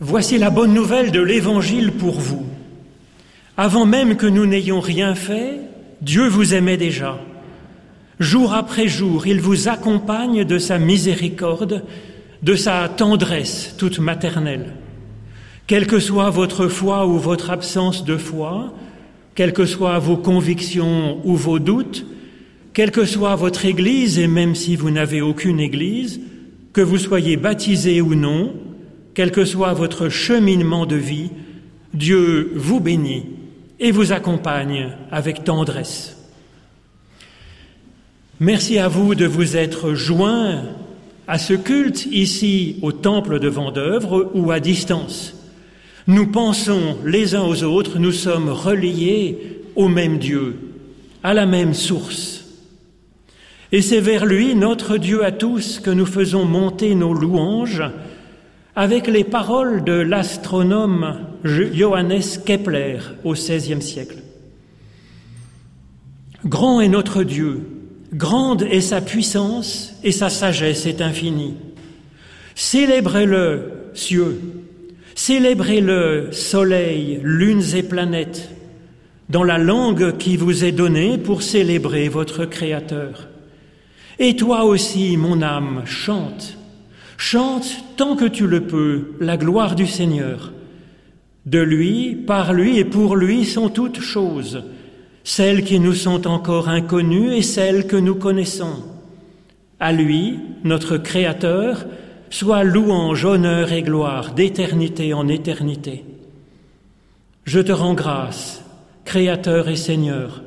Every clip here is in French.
Voici la bonne nouvelle de l'Évangile pour vous. Avant même que nous n'ayons rien fait, Dieu vous aimait déjà. Jour après jour, il vous accompagne de sa miséricorde, de sa tendresse toute maternelle. Quelle que soit votre foi ou votre absence de foi, quelles que soient vos convictions ou vos doutes, quelle que soit votre Église, et même si vous n'avez aucune Église, que vous soyez baptisé ou non, quel que soit votre cheminement de vie, Dieu vous bénit et vous accompagne avec tendresse. Merci à vous de vous être joints à ce culte ici au temple de Vendœuvre ou à distance. Nous pensons les uns aux autres, nous sommes reliés au même Dieu, à la même source. Et c'est vers lui, notre Dieu à tous, que nous faisons monter nos louanges avec les paroles de l'astronome Johannes Kepler au XVIe siècle. Grand est notre Dieu, grande est sa puissance et sa sagesse est infinie. Célébrez-le, cieux, célébrez-le, soleil, lunes et planètes, dans la langue qui vous est donnée pour célébrer votre Créateur. Et toi aussi, mon âme, chante Chante tant que tu le peux la gloire du Seigneur. De lui, par lui et pour lui sont toutes choses, celles qui nous sont encore inconnues et celles que nous connaissons. À lui, notre Créateur, soit louange, honneur et gloire d'éternité en éternité. Je te rends grâce, Créateur et Seigneur,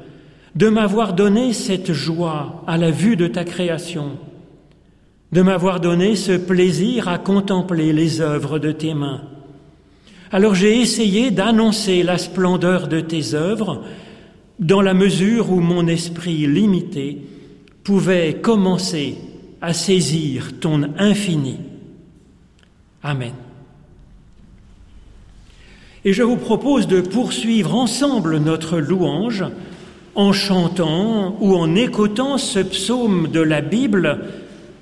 de m'avoir donné cette joie à la vue de ta création de m'avoir donné ce plaisir à contempler les œuvres de tes mains. Alors j'ai essayé d'annoncer la splendeur de tes œuvres dans la mesure où mon esprit limité pouvait commencer à saisir ton infini. Amen. Et je vous propose de poursuivre ensemble notre louange en chantant ou en écoutant ce psaume de la Bible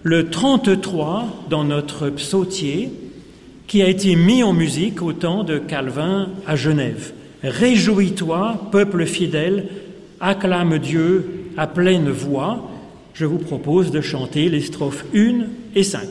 le 33 dans notre psautier qui a été mis en musique au temps de Calvin à Genève. Réjouis-toi, peuple fidèle, acclame Dieu à pleine voix. Je vous propose de chanter les strophes 1 et 5.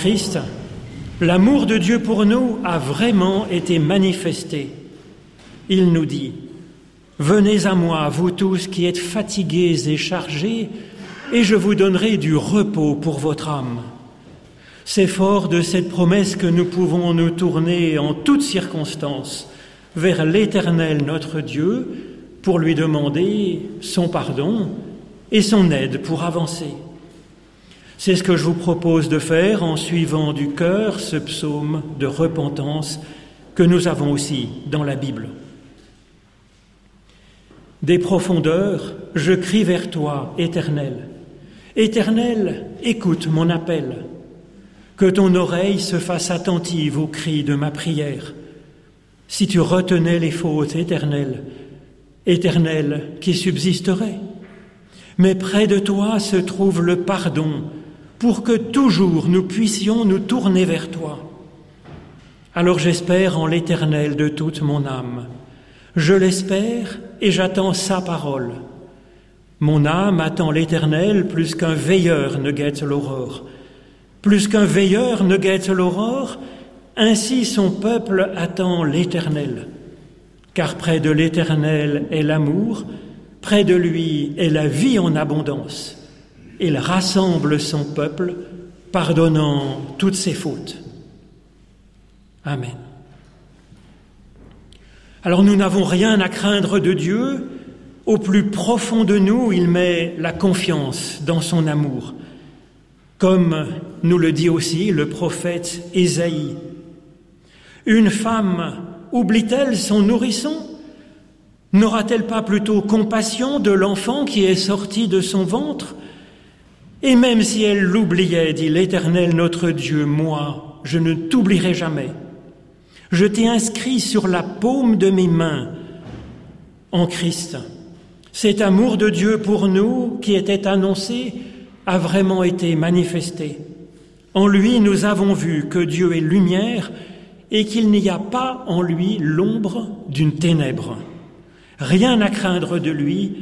Christ, l'amour de Dieu pour nous a vraiment été manifesté. Il nous dit, Venez à moi, vous tous qui êtes fatigués et chargés, et je vous donnerai du repos pour votre âme. C'est fort de cette promesse que nous pouvons nous tourner en toutes circonstances vers l'Éternel notre Dieu pour lui demander son pardon et son aide pour avancer. C'est ce que je vous propose de faire en suivant du cœur ce psaume de repentance que nous avons aussi dans la Bible. Des profondeurs, je crie vers toi, Éternel. Éternel, écoute mon appel. Que ton oreille se fasse attentive aux cris de ma prière. Si tu retenais les fautes éternelles, éternel qui subsisterait. Mais près de toi se trouve le pardon pour que toujours nous puissions nous tourner vers toi. Alors j'espère en l'Éternel de toute mon âme. Je l'espère et j'attends sa parole. Mon âme attend l'Éternel plus qu'un veilleur ne guette l'aurore. Plus qu'un veilleur ne guette l'aurore, ainsi son peuple attend l'Éternel. Car près de l'Éternel est l'amour, près de lui est la vie en abondance. Il rassemble son peuple, pardonnant toutes ses fautes. Amen. Alors nous n'avons rien à craindre de Dieu. Au plus profond de nous, il met la confiance dans son amour. Comme nous le dit aussi le prophète Ésaïe. Une femme oublie-t-elle son nourrisson? N'aura-t-elle pas plutôt compassion de l'enfant qui est sorti de son ventre? Et même si elle l'oubliait, dit l'Éternel notre Dieu, moi, je ne t'oublierai jamais. Je t'ai inscrit sur la paume de mes mains en Christ. Cet amour de Dieu pour nous qui était annoncé a vraiment été manifesté. En lui, nous avons vu que Dieu est lumière et qu'il n'y a pas en lui l'ombre d'une ténèbre. Rien à craindre de lui,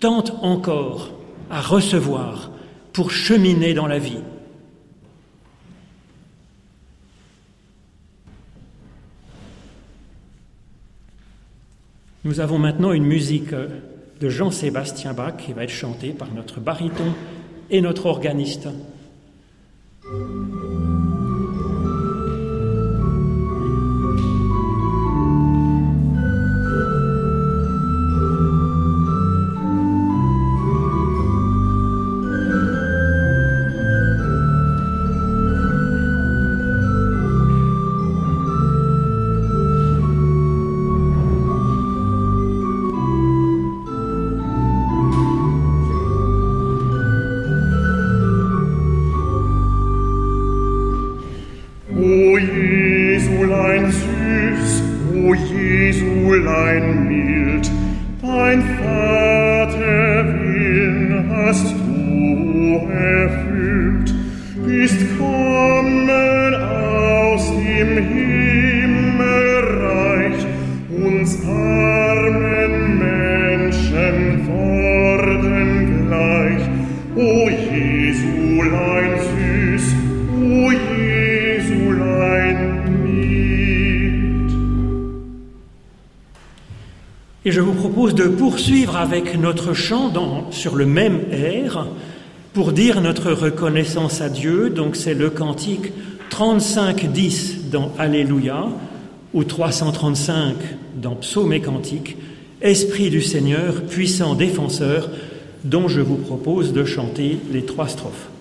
tente encore à recevoir pour cheminer dans la vie. Nous avons maintenant une musique de Jean-Sébastien Bach qui va être chantée par notre baryton et notre organiste. Poursuivre avec notre chant sur le même air pour dire notre reconnaissance à Dieu. Donc c'est le cantique 35-10 dans Alléluia ou 335 dans Psaume et Cantique, Esprit du Seigneur, puissant défenseur, dont je vous propose de chanter les trois strophes.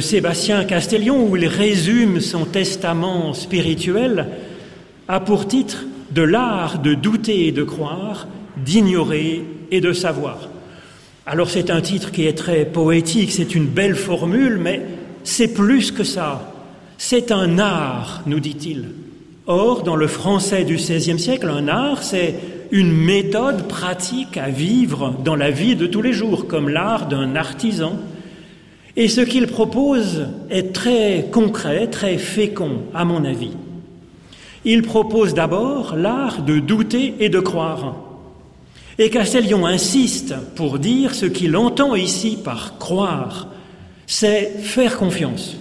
Sébastien Castellion où il résume son testament spirituel a pour titre De l'art de douter et de croire, d'ignorer et de savoir. Alors c'est un titre qui est très poétique, c'est une belle formule, mais c'est plus que ça. C'est un art, nous dit-il. Or, dans le français du XVIe siècle, un art, c'est une méthode pratique à vivre dans la vie de tous les jours, comme l'art d'un artisan. Et ce qu'il propose est très concret, très fécond, à mon avis. Il propose d'abord l'art de douter et de croire. Et Castellion insiste pour dire ce qu'il entend ici par croire, c'est faire confiance.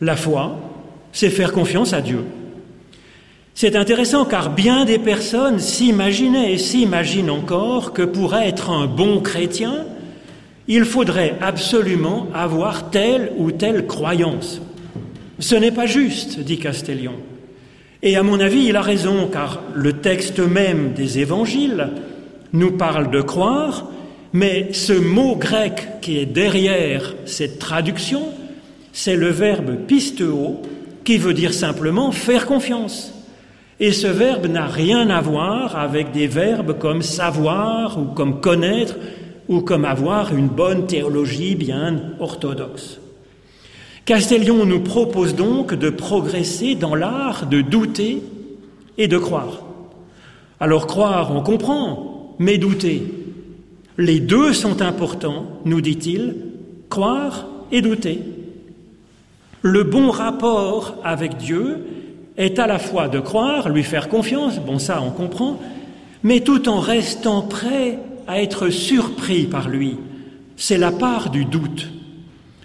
La foi, c'est faire confiance à Dieu. C'est intéressant car bien des personnes s'imaginaient et s'imaginent encore que pour être un bon chrétien, il faudrait absolument avoir telle ou telle croyance. Ce n'est pas juste, dit Castellion. Et à mon avis, il a raison, car le texte même des évangiles nous parle de croire, mais ce mot grec qui est derrière cette traduction, c'est le verbe pisteo, qui veut dire simplement faire confiance. Et ce verbe n'a rien à voir avec des verbes comme savoir ou comme connaître ou comme avoir une bonne théologie bien orthodoxe. Castellion nous propose donc de progresser dans l'art de douter et de croire. Alors croire, on comprend, mais douter. Les deux sont importants, nous dit-il, croire et douter. Le bon rapport avec Dieu est à la fois de croire, lui faire confiance, bon ça on comprend, mais tout en restant prêt à être surpris par lui. C'est la part du doute.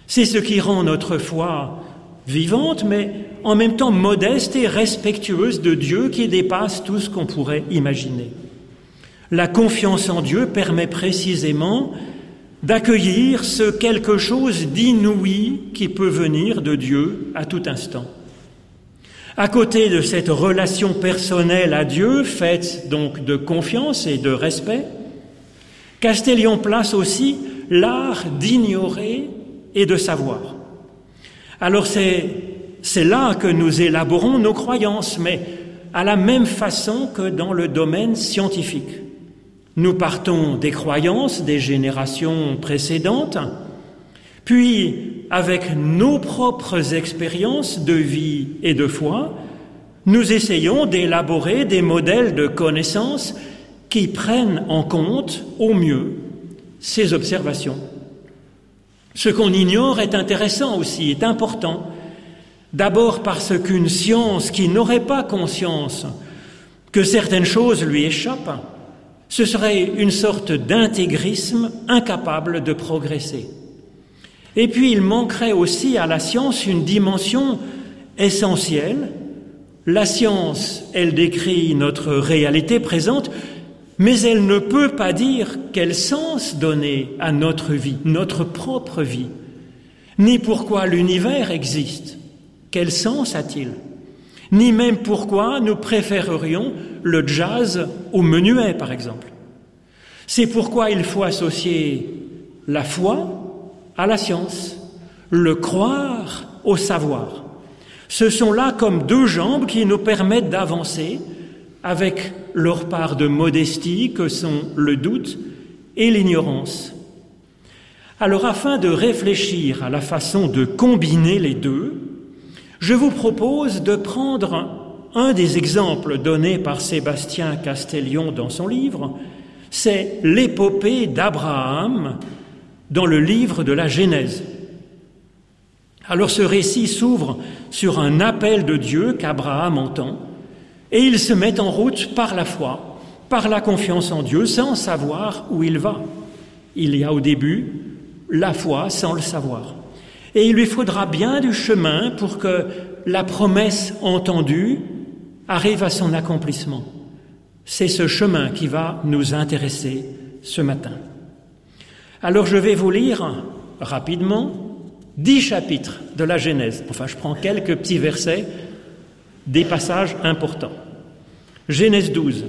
C'est ce qui rend notre foi vivante, mais en même temps modeste et respectueuse de Dieu qui dépasse tout ce qu'on pourrait imaginer. La confiance en Dieu permet précisément d'accueillir ce quelque chose d'inouï qui peut venir de Dieu à tout instant. À côté de cette relation personnelle à Dieu, faite donc de confiance et de respect, Castellion place aussi l'art d'ignorer et de savoir. Alors c'est, là que nous élaborons nos croyances, mais à la même façon que dans le domaine scientifique. Nous partons des croyances des générations précédentes, puis, avec nos propres expériences de vie et de foi, nous essayons d'élaborer des modèles de connaissances qui prennent en compte au mieux ces observations. Ce qu'on ignore est intéressant aussi, est important. D'abord parce qu'une science qui n'aurait pas conscience que certaines choses lui échappent, ce serait une sorte d'intégrisme incapable de progresser. Et puis il manquerait aussi à la science une dimension essentielle. La science, elle décrit notre réalité présente, mais elle ne peut pas dire quel sens donner à notre vie, notre propre vie, ni pourquoi l'univers existe, quel sens a-t-il, ni même pourquoi nous préférerions le jazz au menuet, par exemple. C'est pourquoi il faut associer la foi à la science, le croire au savoir. Ce sont là comme deux jambes qui nous permettent d'avancer avec leur part de modestie que sont le doute et l'ignorance. Alors afin de réfléchir à la façon de combiner les deux, je vous propose de prendre un des exemples donnés par Sébastien Castellion dans son livre, c'est l'épopée d'Abraham dans le livre de la Genèse. Alors ce récit s'ouvre sur un appel de Dieu qu'Abraham entend, et il se met en route par la foi, par la confiance en Dieu, sans savoir où il va. Il y a au début la foi sans le savoir. Et il lui faudra bien du chemin pour que la promesse entendue arrive à son accomplissement. C'est ce chemin qui va nous intéresser ce matin. Alors je vais vous lire rapidement dix chapitres de la Genèse. Enfin, je prends quelques petits versets, des passages importants. Genèse 12.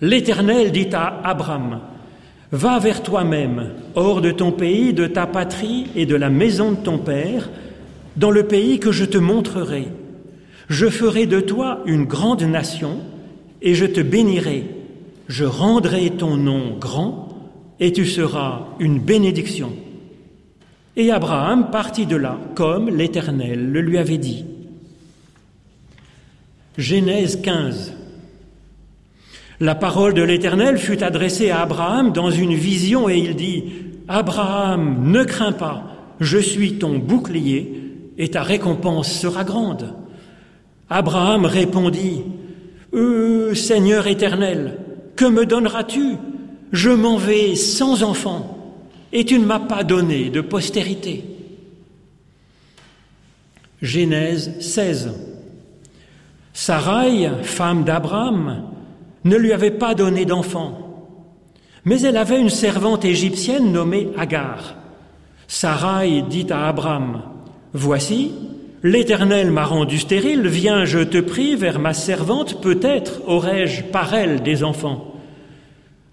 L'Éternel dit à Abraham, Va vers toi-même, hors de ton pays, de ta patrie et de la maison de ton père, dans le pays que je te montrerai. Je ferai de toi une grande nation, et je te bénirai. Je rendrai ton nom grand, et tu seras une bénédiction. Et Abraham partit de là, comme l'Éternel le lui avait dit. Genèse 15. La parole de l'Éternel fut adressée à Abraham dans une vision et il dit, Abraham, ne crains pas, je suis ton bouclier et ta récompense sera grande. Abraham répondit, euh, Seigneur éternel, que me donneras-tu? Je m'en vais sans enfant et tu ne m'as pas donné de postérité. Genèse 16. Sarai, femme d'Abraham, ne lui avait pas donné d'enfant, mais elle avait une servante égyptienne nommée Agar. Sarai dit à Abraham, Voici, l'Éternel m'a rendu stérile, viens, je te prie, vers ma servante, peut-être aurai-je par elle des enfants.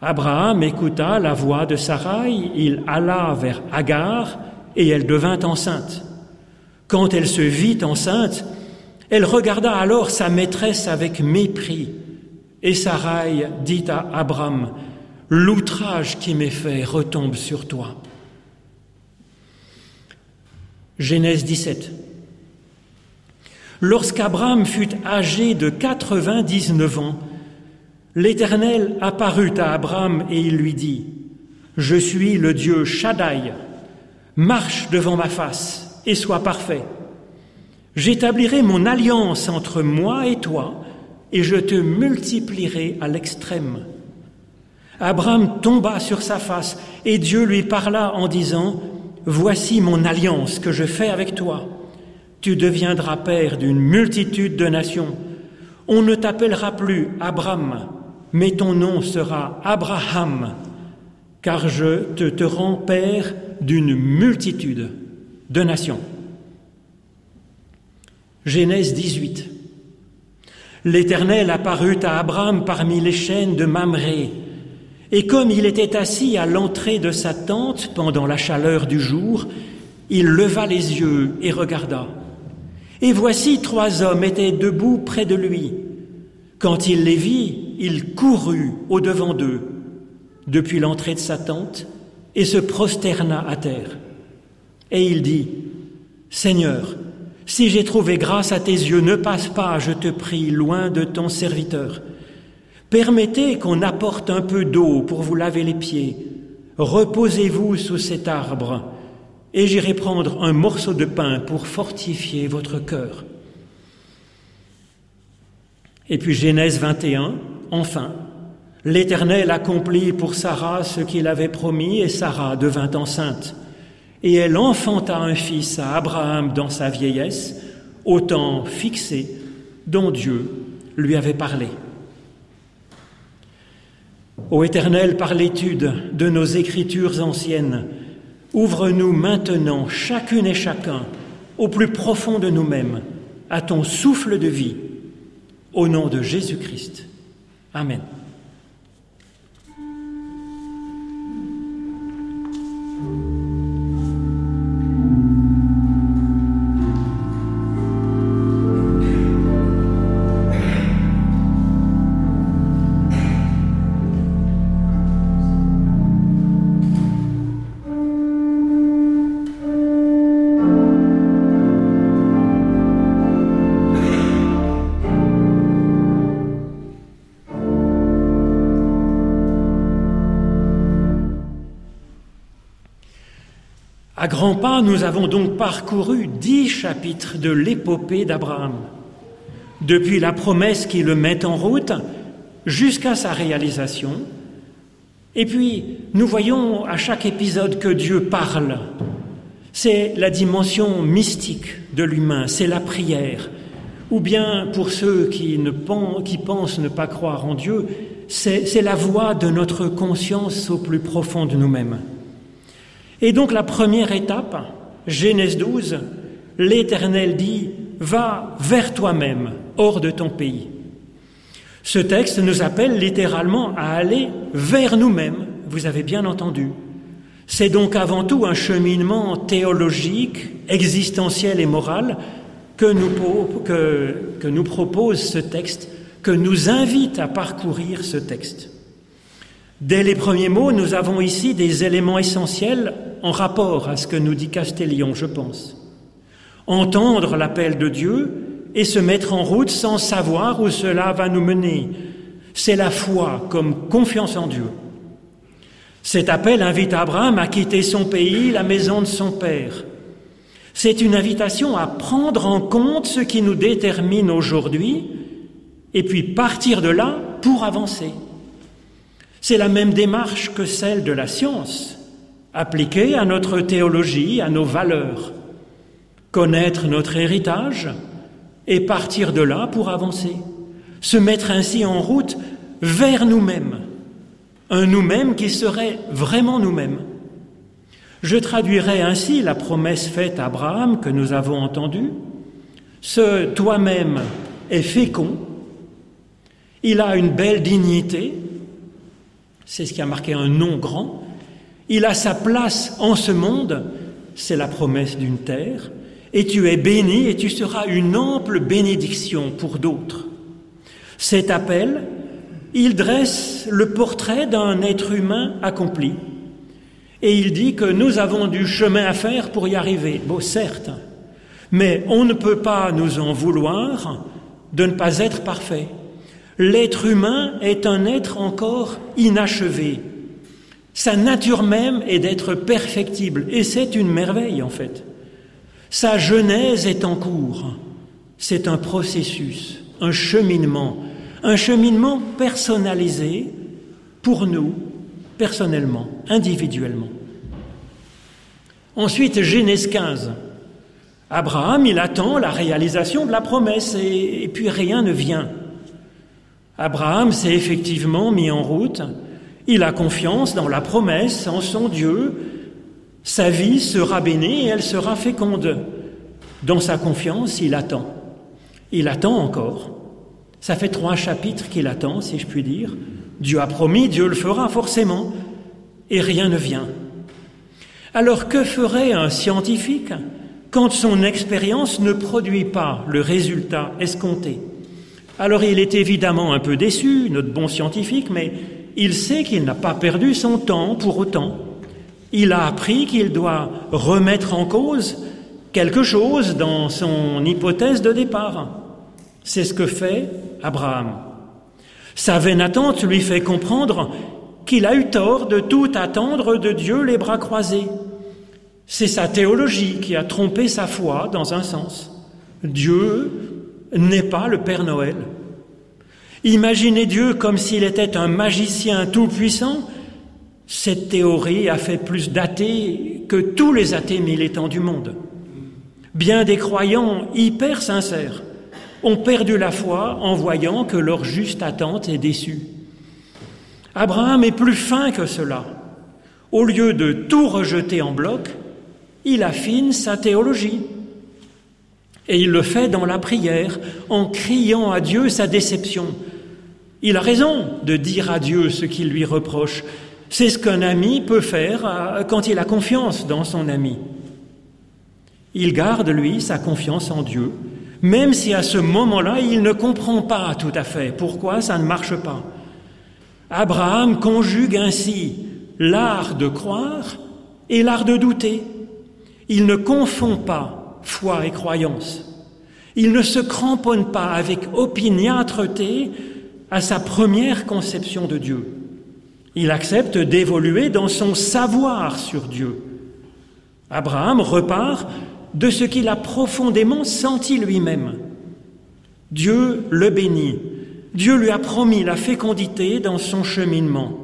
Abraham écouta la voix de Sarai, il alla vers Agar, et elle devint enceinte. Quand elle se vit enceinte, elle regarda alors sa maîtresse avec mépris. Et Sarai dit à Abraham, L'outrage qui m'est fait retombe sur toi. Genèse 17. Lorsqu'Abraham fut âgé de 99 ans, l'Éternel apparut à Abraham et il lui dit, Je suis le Dieu Shaddai, marche devant ma face et sois parfait. J'établirai mon alliance entre moi et toi, et je te multiplierai à l'extrême. Abraham tomba sur sa face, et Dieu lui parla en disant, Voici mon alliance que je fais avec toi. Tu deviendras père d'une multitude de nations. On ne t'appellera plus Abraham, mais ton nom sera Abraham, car je te, rends père d'une multitude de nations. Genèse 18. L'Éternel apparut à Abraham parmi les chaînes de Mamré, et comme il était assis à l'entrée de sa tente pendant la chaleur du jour, il leva les yeux et regarda. Et voici trois hommes étaient debout près de lui. Quand il les vit, il courut au-devant d'eux, depuis l'entrée de sa tente, et se prosterna à terre. Et il dit, Seigneur, si j'ai trouvé grâce à tes yeux, ne passe pas, je te prie, loin de ton serviteur. Permettez qu'on apporte un peu d'eau pour vous laver les pieds. Reposez-vous sous cet arbre, et j'irai prendre un morceau de pain pour fortifier votre cœur. Et puis Genèse 21, enfin, l'Éternel accomplit pour Sarah ce qu'il avait promis, et Sarah devint enceinte et elle enfanta un fils à Abraham dans sa vieillesse, au temps fixé dont Dieu lui avait parlé. Ô Éternel, par l'étude de nos écritures anciennes, ouvre-nous maintenant, chacune et chacun, au plus profond de nous-mêmes, à ton souffle de vie, au nom de Jésus-Christ. Amen. Grands pas, nous avons donc parcouru dix chapitres de l'épopée d'Abraham, depuis la promesse qui le met en route jusqu'à sa réalisation. Et puis, nous voyons à chaque épisode que Dieu parle. C'est la dimension mystique de l'humain, c'est la prière. Ou bien, pour ceux qui, pensent, pensent ne pas croire en Dieu, c'est la voix de notre conscience au plus profond de nous-mêmes. Et donc la première étape, Genèse 12, l'Éternel dit, va vers toi-même, hors de ton pays. Ce texte nous appelle littéralement à aller vers nous-mêmes, vous avez bien entendu. C'est donc avant tout un cheminement théologique, existentiel et moral que nous, que, que nous propose ce texte, que nous invite à parcourir ce texte. Dès les premiers mots, nous avons ici des éléments essentiels en rapport à ce que nous dit Castellion, je pense. Entendre l'appel de Dieu et se mettre en route sans savoir où cela va nous mener. C'est la foi comme confiance en Dieu. Cet appel invite Abraham à quitter son pays, la maison de son père. C'est une invitation à prendre en compte ce qui nous détermine aujourd'hui et puis partir de là pour avancer. C'est la même démarche que celle de la science, appliquée à notre théologie, à nos valeurs. Connaître notre héritage et partir de là pour avancer. Se mettre ainsi en route vers nous-mêmes un nous-mêmes qui serait vraiment nous-mêmes. Je traduirai ainsi la promesse faite à Abraham que nous avons entendue. Ce toi-même est fécond, il a une belle dignité, c'est ce qui a marqué un nom grand, il a sa place en ce monde, c'est la promesse d'une terre, et tu es béni et tu seras une ample bénédiction pour d'autres. Cet appel, il dresse le portrait d'un être humain accompli. Et il dit que nous avons du chemin à faire pour y arriver. Bon, certes, mais on ne peut pas nous en vouloir de ne pas être parfait. L'être humain est un être encore inachevé. Sa nature même est d'être perfectible, et c'est une merveille en fait. Sa genèse est en cours. C'est un processus, un cheminement un cheminement personnalisé pour nous, personnellement, individuellement. Ensuite, Genèse 15. Abraham, il attend la réalisation de la promesse et, et puis rien ne vient. Abraham s'est effectivement mis en route, il a confiance dans la promesse, en son Dieu, sa vie sera bénie et elle sera féconde. Dans sa confiance, il attend. Il attend encore. Ça fait trois chapitres qu'il attend, si je puis dire. Dieu a promis, Dieu le fera forcément, et rien ne vient. Alors que ferait un scientifique quand son expérience ne produit pas le résultat escompté? Alors il est évidemment un peu déçu, notre bon scientifique, mais il sait qu'il n'a pas perdu son temps pour autant. Il a appris qu'il doit remettre en cause quelque chose dans son hypothèse de départ. C'est ce que fait Abraham. Sa vaine attente lui fait comprendre qu'il a eu tort de tout attendre de Dieu les bras croisés. C'est sa théologie qui a trompé sa foi dans un sens. Dieu n'est pas le Père Noël. Imaginez Dieu comme s'il était un magicien tout-puissant, cette théorie a fait plus d'athées que tous les athées militants du monde. Bien des croyants hyper sincères ont perdu la foi en voyant que leur juste attente est déçue. Abraham est plus fin que cela. Au lieu de tout rejeter en bloc, il affine sa théologie. Et il le fait dans la prière, en criant à Dieu sa déception. Il a raison de dire à Dieu ce qu'il lui reproche. C'est ce qu'un ami peut faire euh, quand il a confiance dans son ami. Il garde, lui, sa confiance en Dieu même si à ce moment-là, il ne comprend pas tout à fait pourquoi ça ne marche pas. Abraham conjugue ainsi l'art de croire et l'art de douter. Il ne confond pas foi et croyance. Il ne se cramponne pas avec opiniâtreté à sa première conception de Dieu. Il accepte d'évoluer dans son savoir sur Dieu. Abraham repart de ce qu'il a profondément senti lui-même. Dieu le bénit. Dieu lui a promis la fécondité dans son cheminement.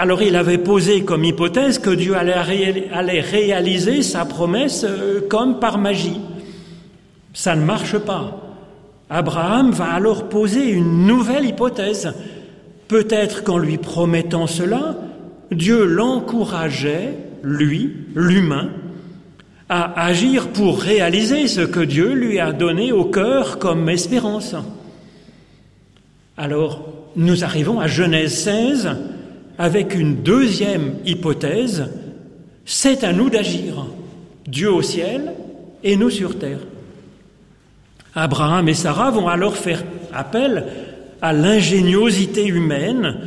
Alors il avait posé comme hypothèse que Dieu allait réaliser sa promesse euh, comme par magie. Ça ne marche pas. Abraham va alors poser une nouvelle hypothèse. Peut-être qu'en lui promettant cela, Dieu l'encourageait, lui, l'humain, à agir pour réaliser ce que Dieu lui a donné au cœur comme espérance. Alors, nous arrivons à Genèse 16, avec une deuxième hypothèse, c'est à nous d'agir, Dieu au ciel et nous sur terre. Abraham et Sarah vont alors faire appel à l'ingéniosité humaine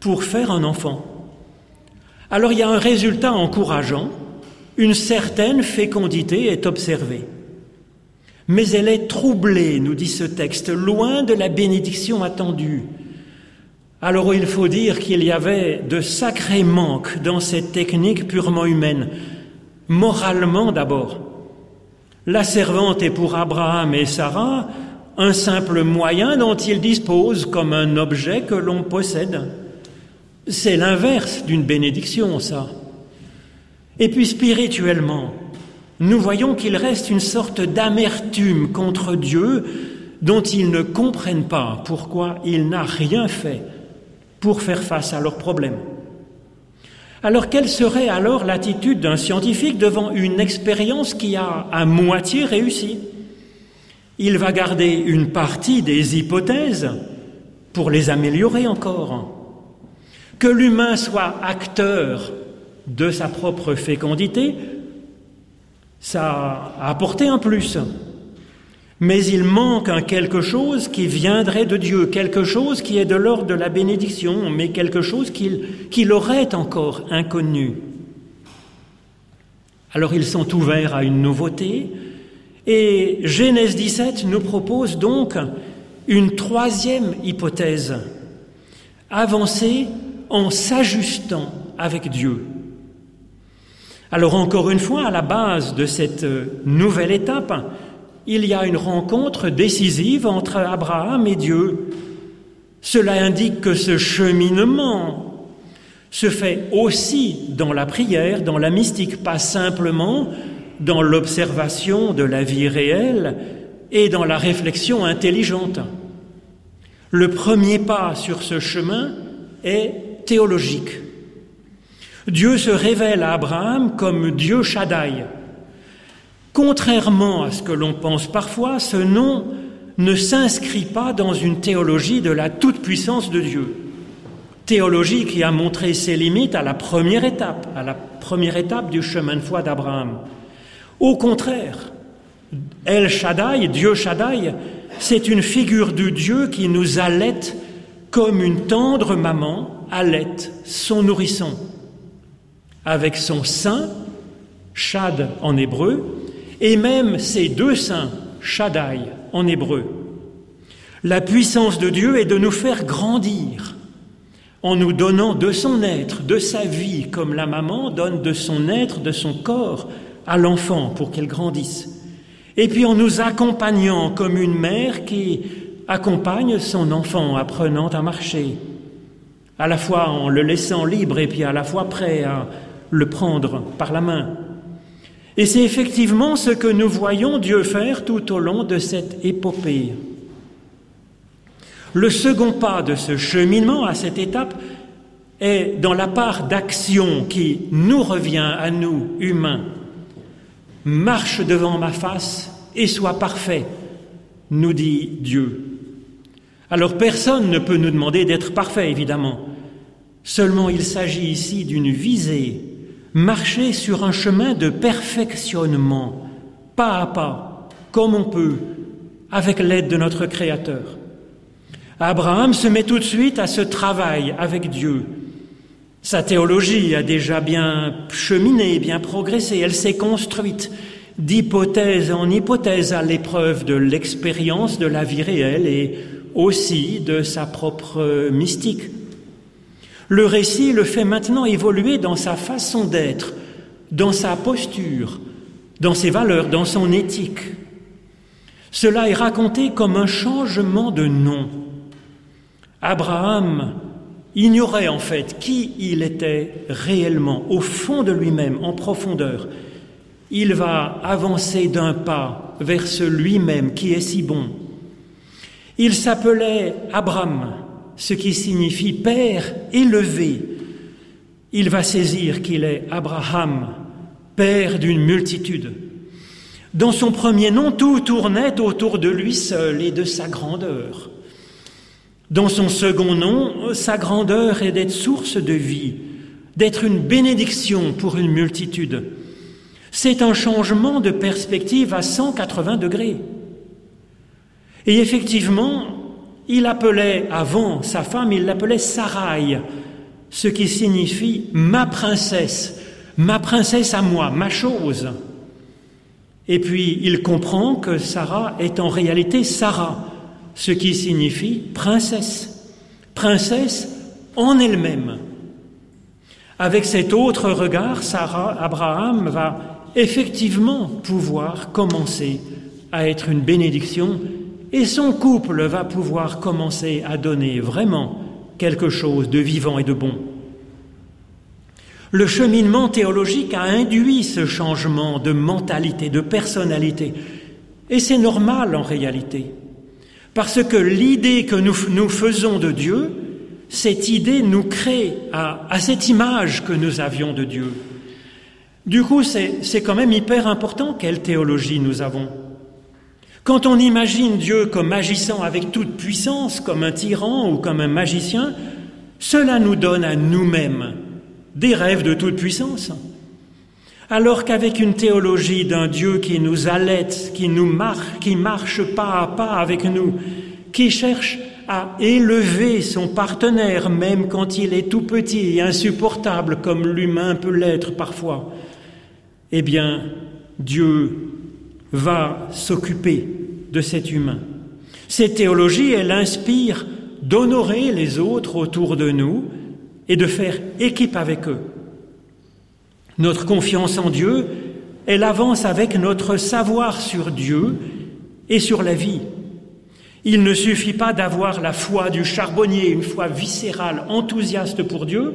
pour faire un enfant. Alors il y a un résultat encourageant, une certaine fécondité est observée. Mais elle est troublée, nous dit ce texte, loin de la bénédiction attendue. Alors il faut dire qu'il y avait de sacrés manques dans cette technique purement humaine, moralement d'abord. La servante est pour Abraham et Sarah un simple moyen dont ils disposent comme un objet que l'on possède. C'est l'inverse d'une bénédiction, ça. Et puis spirituellement, nous voyons qu'il reste une sorte d'amertume contre Dieu dont ils ne comprennent pas pourquoi il n'a rien fait pour faire face à leurs problèmes. Alors quelle serait alors l'attitude d'un scientifique devant une expérience qui a à moitié réussi? Il va garder une partie des hypothèses pour les améliorer encore. Que l'humain soit acteur de sa propre fécondité, ça a apporté un plus. Mais il manque un quelque chose qui viendrait de Dieu, quelque chose qui est de l'ordre de la bénédiction, mais quelque chose qu'il aurait encore inconnu. Alors ils sont ouverts à une nouveauté, et Genèse 17 nous propose donc une troisième hypothèse, avancer en s'ajustant avec Dieu. Alors encore une fois, à la base de cette nouvelle étape, il y a une rencontre décisive entre Abraham et Dieu. Cela indique que ce cheminement se fait aussi dans la prière, dans la mystique, pas simplement dans l'observation de la vie réelle et dans la réflexion intelligente. Le premier pas sur ce chemin est théologique. Dieu se révèle à Abraham comme Dieu Shaddai, Contrairement à ce que l'on pense parfois, ce nom ne s'inscrit pas dans une théologie de la toute-puissance de Dieu. Théologie qui a montré ses limites à la première étape, à la première étape du chemin de foi d'Abraham. Au contraire, El Shaddai, Dieu Shaddai, c'est une figure de Dieu qui nous allaite comme une tendre maman allaite son nourrisson. Avec son sein, Shad en hébreu, et même ces deux saints, Shaddai en hébreu. La puissance de Dieu est de nous faire grandir en nous donnant de son être, de sa vie, comme la maman donne de son être, de son corps à l'enfant pour qu'elle grandisse. Et puis en nous accompagnant comme une mère qui accompagne son enfant apprenant à marcher, à la fois en le laissant libre et puis à la fois prêt à le prendre par la main. Et c'est effectivement ce que nous voyons Dieu faire tout au long de cette épopée. Le second pas de ce cheminement à cette étape est dans la part d'action qui nous revient à nous, humains. Marche devant ma face et sois parfait, nous dit Dieu. Alors personne ne peut nous demander d'être parfait, évidemment. Seulement il s'agit ici d'une visée marcher sur un chemin de perfectionnement, pas à pas, comme on peut, avec l'aide de notre Créateur. Abraham se met tout de suite à ce travail avec Dieu. Sa théologie a déjà bien cheminé, bien progressé, elle s'est construite d'hypothèse en hypothèse à l'épreuve de l'expérience de la vie réelle et aussi de sa propre mystique. Le récit le fait maintenant évoluer dans sa façon d'être, dans sa posture, dans ses valeurs, dans son éthique. Cela est raconté comme un changement de nom. Abraham ignorait en fait qui il était réellement, au fond de lui-même, en profondeur. Il va avancer d'un pas vers ce lui-même qui est si bon. Il s'appelait Abraham, ce qui signifie Père élevé. Il va saisir qu'il est Abraham, Père d'une multitude. Dans son premier nom, tout tournait autour de lui seul et de sa grandeur. Dans son second nom, sa grandeur est d'être source de vie, d'être une bénédiction pour une multitude. C'est un changement de perspective à 180 degrés. Et effectivement, il appelait avant sa femme, il l'appelait Sarai, ce qui signifie ma princesse, ma princesse à moi, ma chose. Et puis il comprend que Sarah est en réalité Sarah, ce qui signifie princesse, princesse en elle-même. Avec cet autre regard, Sarah, Abraham va effectivement pouvoir commencer à être une bénédiction et son couple va pouvoir commencer à donner vraiment quelque chose de vivant et de bon. Le cheminement théologique a induit ce changement de mentalité, de personnalité. Et c'est normal en réalité. Parce que l'idée que nous, faisons de Dieu, cette idée nous crée à cette image que nous avions de Dieu. Du coup, c'est quand même hyper important quelle théologie nous avons. Quand on imagine Dieu comme agissant avec toute puissance, comme un tyran ou comme un magicien, cela nous donne à nous-mêmes des rêves de toute puissance. Alors qu'avec une théologie d'un Dieu qui nous allaite, qui nous qui marche pas à pas avec nous, qui cherche à élever son partenaire même quand il est tout petit et insupportable comme l'humain peut l'être parfois, eh bien, Dieu va s'occuper de cet humain. Cette théologie, elle inspire d'honorer les autres autour de nous et de faire équipe avec eux. Notre confiance en Dieu, elle avance avec notre savoir sur Dieu et sur la vie. Il ne suffit pas d'avoir la foi du charbonnier, une foi viscérale, enthousiaste pour Dieu,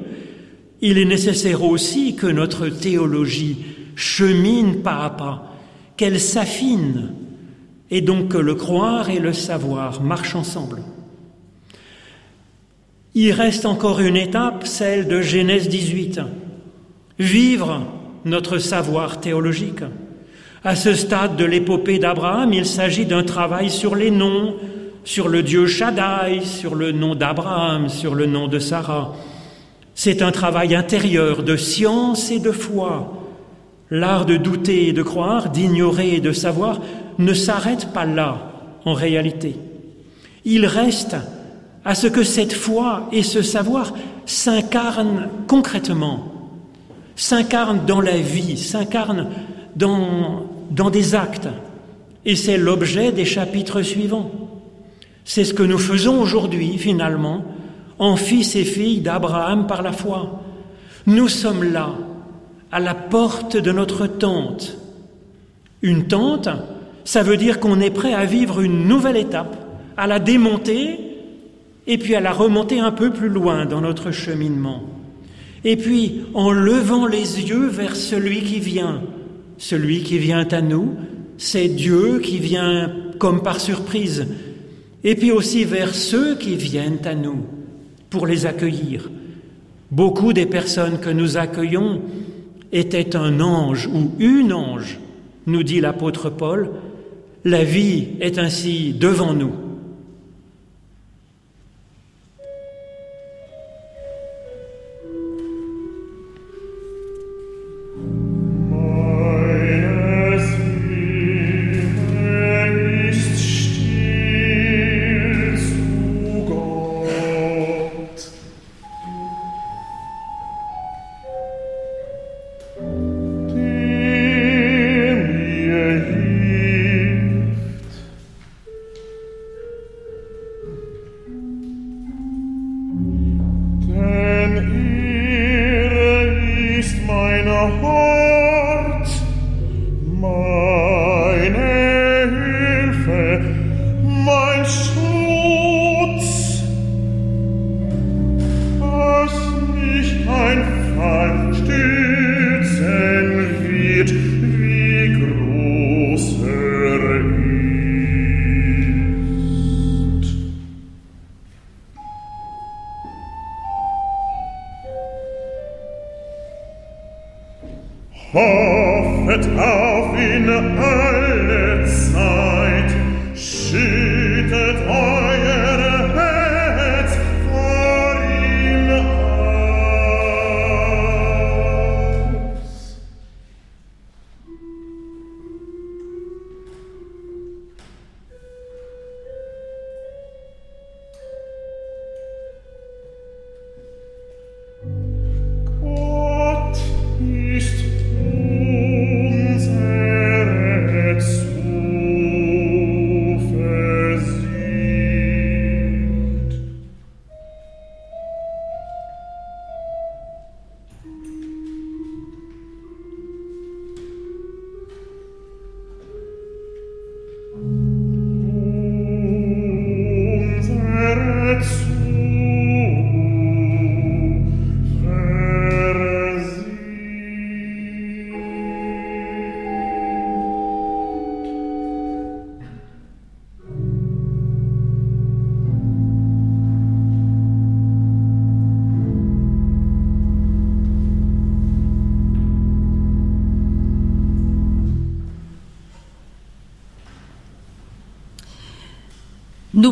il est nécessaire aussi que notre théologie chemine pas à pas, qu'elle s'affine, et donc que le croire et le savoir marchent ensemble. Il reste encore une étape, celle de Genèse 18. Vivre notre savoir théologique. À ce stade de l'épopée d'Abraham, il s'agit d'un travail sur les noms, sur le Dieu Shaddai, sur le nom d'Abraham, sur le nom de Sarah. C'est un travail intérieur de science et de foi, L'art de douter et de croire, d'ignorer et de savoir ne s'arrête pas là, en réalité. Il reste à ce que cette foi et ce savoir s'incarnent concrètement, s'incarnent dans la vie, s'incarnent dans, dans des actes. Et c'est l'objet des chapitres suivants. C'est ce que nous faisons aujourd'hui, finalement, en fils et filles d'Abraham par la foi. Nous sommes là à la porte de notre tente. Une tente, ça veut dire qu'on est prêt à vivre une nouvelle étape, à la démonter et puis à la remonter un peu plus loin dans notre cheminement. Et puis en levant les yeux vers celui qui vient, celui qui vient à nous, c'est Dieu qui vient comme par surprise, et puis aussi vers ceux qui viennent à nous pour les accueillir. Beaucoup des personnes que nous accueillons était un ange ou une ange, nous dit l'apôtre Paul, la vie est ainsi devant nous. hoffet auf ihn alle Zeit,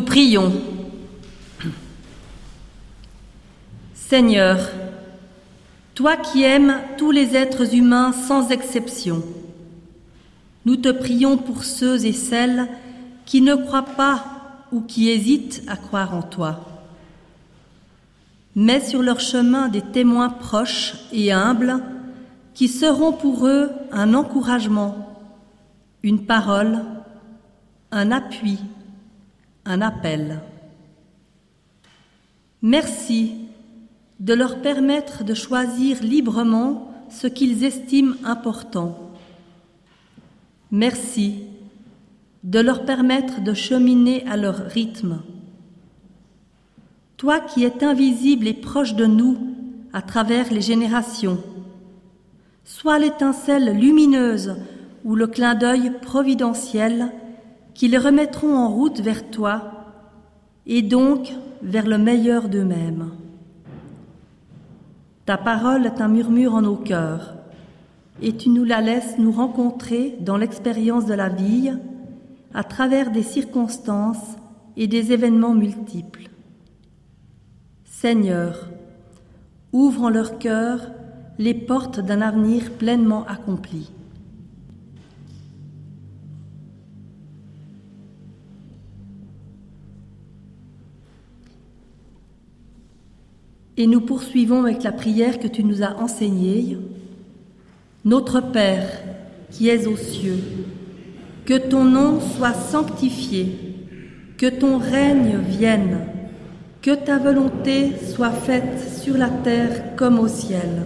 prions. Seigneur, toi qui aimes tous les êtres humains sans exception, nous te prions pour ceux et celles qui ne croient pas ou qui hésitent à croire en toi. Mets sur leur chemin des témoins proches et humbles qui seront pour eux un encouragement, une parole, un appui un appel. Merci de leur permettre de choisir librement ce qu'ils estiment important. Merci de leur permettre de cheminer à leur rythme. Toi qui es invisible et proche de nous à travers les générations, sois l'étincelle lumineuse ou le clin d'œil providentiel qui les remettront en route vers toi et donc vers le meilleur d'eux-mêmes. Ta parole est un murmure en nos cœurs et tu nous la laisses nous rencontrer dans l'expérience de la vie à travers des circonstances et des événements multiples. Seigneur, ouvre en leur cœur les portes d'un avenir pleinement accompli. Et nous poursuivons avec la prière que tu nous as enseignée. Notre Père, qui es aux cieux, que ton nom soit sanctifié, que ton règne vienne, que ta volonté soit faite sur la terre comme au ciel.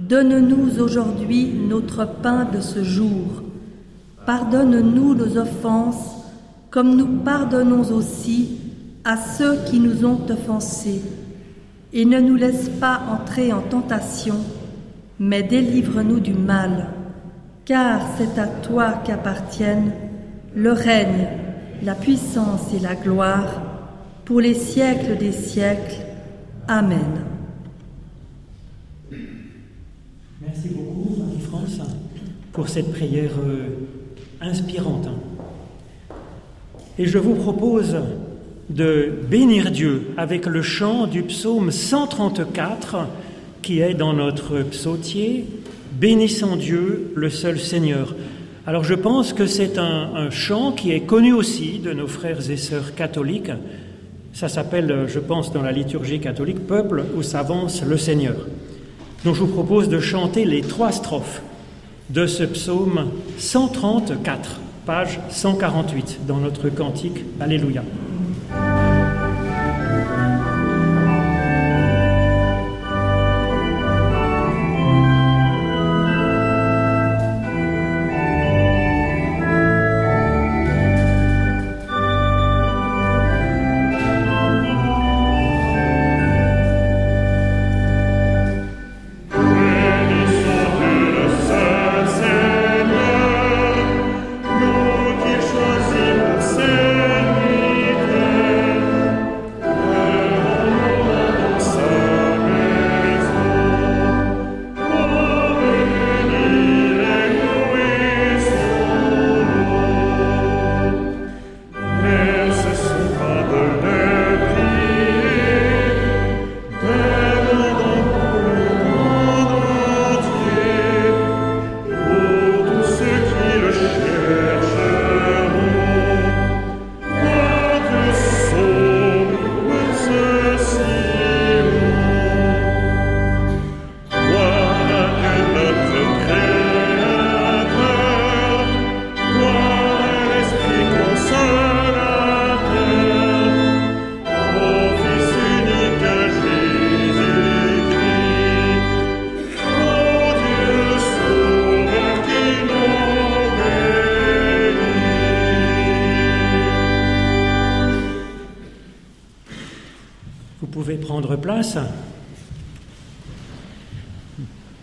Donne-nous aujourd'hui notre pain de ce jour. Pardonne-nous nos offenses, comme nous pardonnons aussi à ceux qui nous ont offensés et ne nous laisse pas entrer en tentation, mais délivre-nous du mal, car c'est à toi qu'appartiennent le règne, la puissance et la gloire pour les siècles des siècles. Amen. Merci beaucoup, France, pour cette prière euh, inspirante. Et je vous propose de bénir Dieu avec le chant du psaume 134 qui est dans notre psautier, Bénissons Dieu, le seul Seigneur. Alors je pense que c'est un, chant qui est connu aussi de nos frères et sœurs catholiques. Ça s'appelle, je pense, dans la liturgie catholique, Peuple où s'avance le Seigneur. Donc je vous propose de chanter les trois strophes de ce psaume 134, page 148 dans notre cantique. Alléluia.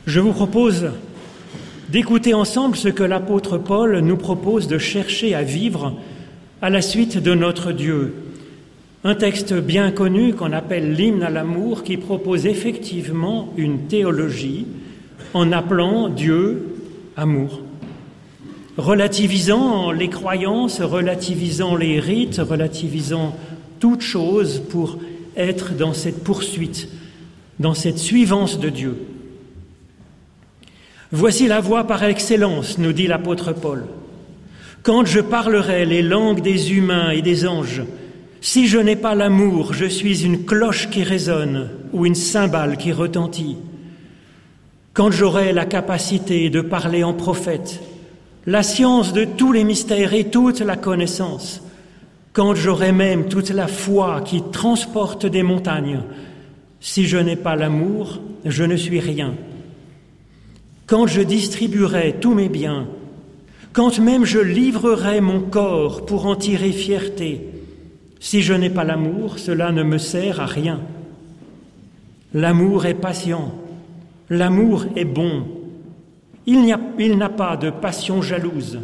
Je vous propose d'écouter ensemble ce que l'apôtre Paul nous propose de chercher à vivre à la suite de notre Dieu. Un texte bien connu qu'on appelle l'hymne à l'amour qui propose effectivement une théologie en appelant Dieu amour. relativisant les croyances, relativisant les rites, relativisant toute chose pour être dans cette poursuite, dans cette suivance de Dieu. Voici la voie par excellence, nous dit l'apôtre Paul. Quand je parlerai les langues des humains et des anges, si je n'ai pas l'amour, je suis une cloche qui résonne ou une cymbale qui retentit. Quand j'aurai la capacité de parler en prophète, la science de tous les mystères et toute la connaissance, quand j'aurai même toute la foi qui transporte des montagnes, si je n'ai pas l'amour, je ne suis rien. Quand je distribuerai tous mes biens, quand même je livrerai mon corps pour en tirer fierté, si je n'ai pas l'amour, cela ne me sert à rien. L'amour est patient, l'amour est bon, il n'a pas de passion jalouse,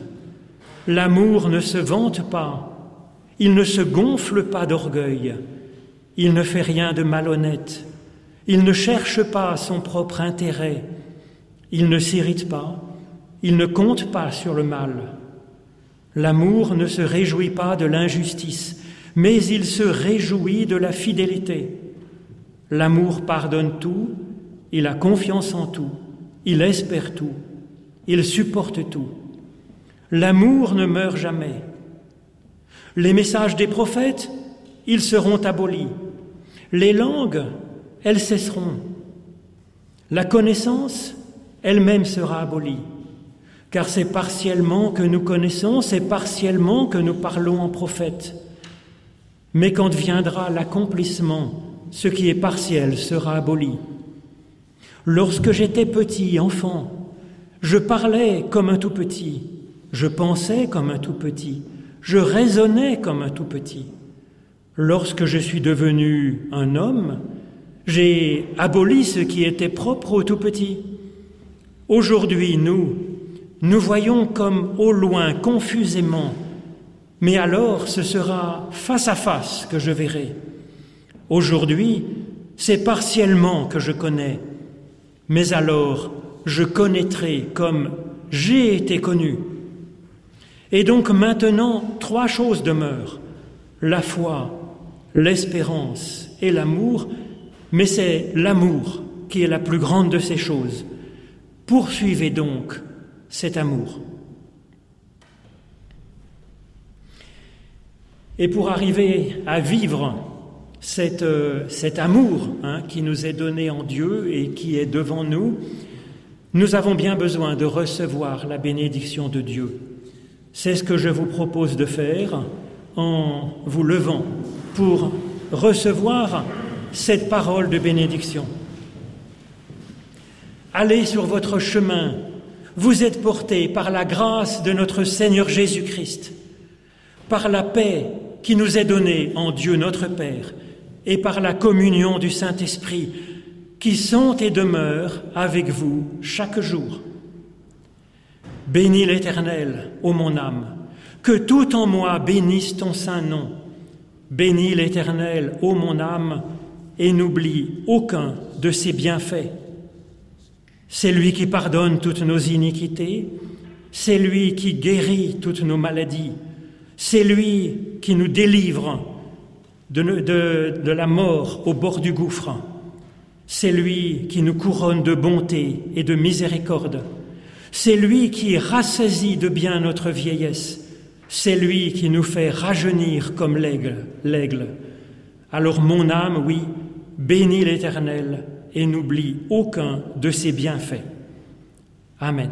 l'amour ne se vante pas, il ne se gonfle pas d'orgueil, il ne fait rien de malhonnête, il ne cherche pas son propre intérêt, il ne s'irrite pas, il ne compte pas sur le mal. L'amour ne se réjouit pas de l'injustice, mais il se réjouit de la fidélité. L'amour pardonne tout, il a confiance en tout, il espère tout, il supporte tout. L'amour ne meurt jamais. Les messages des prophètes, ils seront abolis. Les langues, elles cesseront. La connaissance, elle-même sera abolie. Car c'est partiellement que nous connaissons, c'est partiellement que nous parlons en prophète. Mais quand viendra l'accomplissement, ce qui est partiel sera aboli. Lorsque j'étais petit, enfant, je parlais comme un tout petit, je pensais comme un tout petit, je raisonnais comme un tout petit. Lorsque je suis devenu un homme, j'ai aboli ce qui était propre au tout petit. Aujourd'hui, nous, nous voyons comme au loin, confusément, mais alors ce sera face à face que je verrai. Aujourd'hui, c'est partiellement que je connais, mais alors je connaîtrai comme j'ai été connu. Et donc maintenant, trois choses demeurent. La foi, l'espérance et l'amour, mais c'est l'amour qui est la plus grande de ces choses. Poursuivez donc cet amour. Et pour arriver à vivre euh, cet amour hein, qui nous est donné en Dieu et qui est devant nous, nous avons bien besoin de recevoir la bénédiction de Dieu. C'est ce que je vous propose de faire en vous levant pour recevoir cette parole de bénédiction. Allez sur votre chemin, vous êtes portés par la grâce de notre Seigneur Jésus-Christ, par la paix qui nous est donnée en Dieu notre Père et par la communion du Saint-Esprit qui sont et demeurent avec vous chaque jour. Bénis l'Éternel, ô mon âme, que tout en moi bénisse ton saint nom. Bénis l'Éternel, ô mon âme, et n'oublie aucun de ses bienfaits. C'est lui qui pardonne toutes nos iniquités, c'est lui qui guérit toutes nos maladies, c'est lui qui nous délivre de, la mort au bord du gouffre, c'est lui qui nous couronne de bonté et de miséricorde. C'est lui qui rassasie de bien notre vieillesse. C'est lui qui nous fait rajeunir comme l'aigle, l'aigle. Alors mon âme, oui, bénis l'Éternel et n'oublie aucun de ses bienfaits. Amen.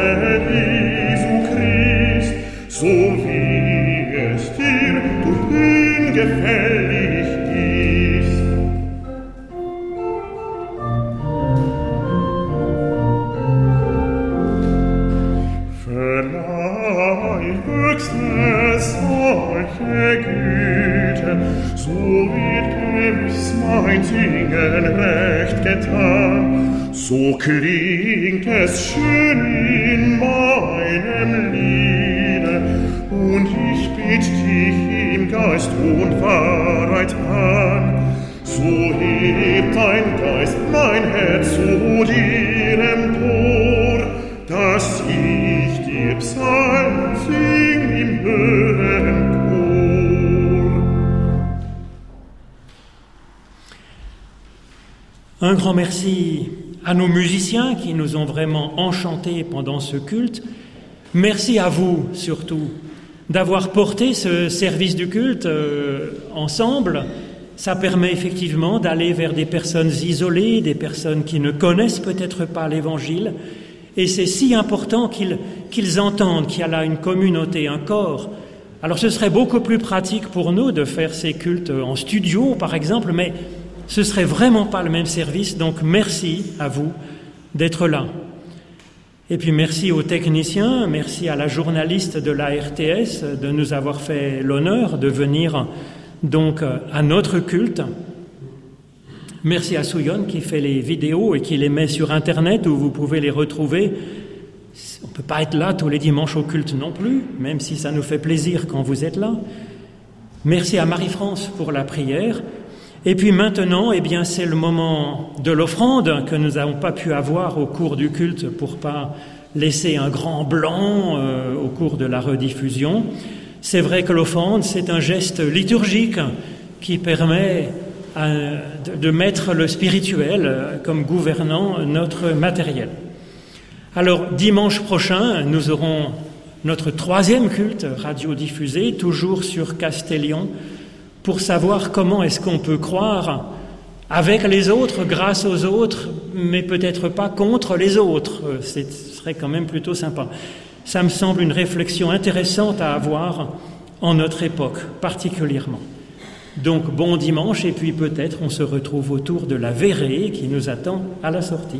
klingt es schön in meinem Liede, und ich bitt dich im Geist und Wahrheit an. So hebt dein Geist mein Herz zu dir empor, dass ich dir Psalmen sing im höheren Un grand merci à nos musiciens qui nous ont vraiment enchantés pendant ce culte. Merci à vous surtout d'avoir porté ce service du culte euh, ensemble. Ça permet effectivement d'aller vers des personnes isolées, des personnes qui ne connaissent peut-être pas l'Évangile. Et c'est si important qu'ils qu'ils entendent qu'il y a là une communauté, un corps. Alors ce serait beaucoup plus pratique pour nous de faire ces cultes en studio, par exemple, mais ce serait vraiment pas le même service. Donc merci à vous d'être là. Et puis merci aux techniciens, merci à la journaliste de la RTS de nous avoir fait l'honneur de venir donc à notre culte. Merci à Souyon qui fait les vidéos et qui les met sur Internet où vous pouvez les retrouver. On ne peut pas être là tous les dimanches au culte non plus, même si ça nous fait plaisir quand vous êtes là. Merci à Marie-France pour la prière. Et puis maintenant, eh bien, c'est le moment de l'offrande que nous n'avons pas pu avoir au cours du culte pour pas laisser un grand blanc euh, au cours de la rediffusion. C'est vrai que l'offrande, c'est un geste liturgique qui permet euh, de, mettre le spirituel euh, comme gouvernant notre matériel. Alors, dimanche prochain, nous aurons notre troisième culte radiodiffusé, toujours sur Castellion, pour savoir comment est-ce qu'on peut croire avec les autres, grâce aux autres, mais peut-être pas contre les autres. Ce serait quand même plutôt sympa. Ça me semble une réflexion intéressante à avoir en notre époque, particulièrement. Donc bon dimanche, et puis peut-être on se retrouve autour de la verrée qui nous attend à la sortie.